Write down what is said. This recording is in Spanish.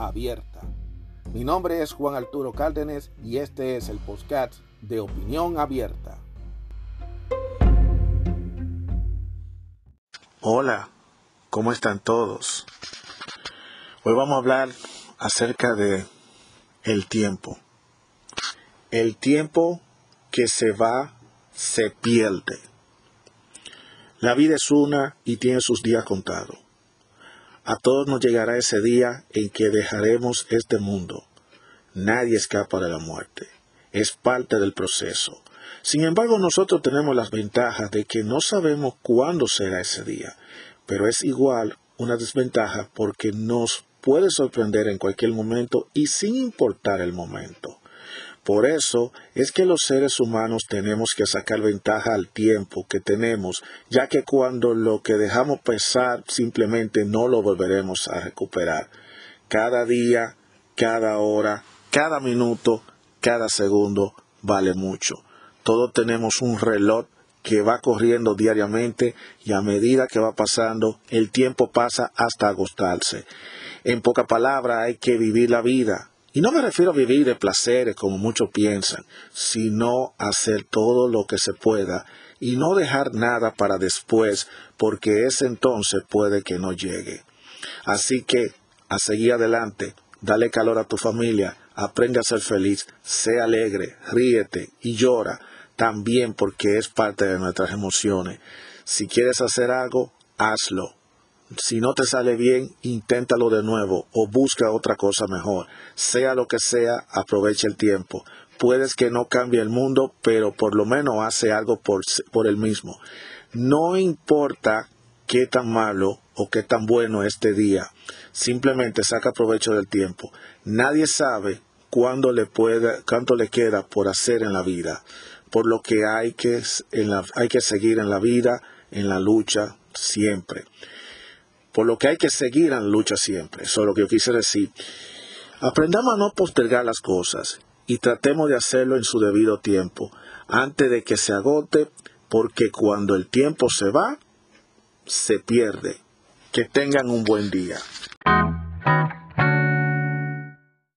abierta. Mi nombre es Juan Arturo Cárdenas y este es el podcast de Opinión Abierta. Hola, ¿cómo están todos? Hoy vamos a hablar acerca de el tiempo. El tiempo que se va se pierde. La vida es una y tiene sus días contados. A todos nos llegará ese día en que dejaremos este mundo. Nadie escapa de la muerte. Es parte del proceso. Sin embargo, nosotros tenemos las ventajas de que no sabemos cuándo será ese día, pero es igual una desventaja porque nos puede sorprender en cualquier momento y sin importar el momento. Por eso es que los seres humanos tenemos que sacar ventaja al tiempo que tenemos, ya que cuando lo que dejamos pesar simplemente no lo volveremos a recuperar. Cada día, cada hora, cada minuto, cada segundo vale mucho. Todos tenemos un reloj que va corriendo diariamente y a medida que va pasando, el tiempo pasa hasta agostarse. En poca palabra, hay que vivir la vida, y no me refiero a vivir de placeres como muchos piensan, sino hacer todo lo que se pueda y no dejar nada para después, porque ese entonces puede que no llegue. Así que, a seguir adelante, dale calor a tu familia, aprende a ser feliz, sé alegre, ríete y llora, también porque es parte de nuestras emociones. Si quieres hacer algo, hazlo si no te sale bien, inténtalo de nuevo o busca otra cosa mejor. Sea lo que sea, aprovecha el tiempo. Puedes que no cambie el mundo, pero por lo menos hace algo por, por el mismo. No importa qué tan malo o qué tan bueno este día, simplemente saca provecho del tiempo. Nadie sabe cuándo le puede, cuánto le queda por hacer en la vida, por lo que hay que, en la, hay que seguir en la vida, en la lucha, siempre. Por lo que hay que seguir en lucha siempre. Eso es lo que yo quise decir. Aprendamos a no postergar las cosas y tratemos de hacerlo en su debido tiempo, antes de que se agote, porque cuando el tiempo se va, se pierde. Que tengan un buen día.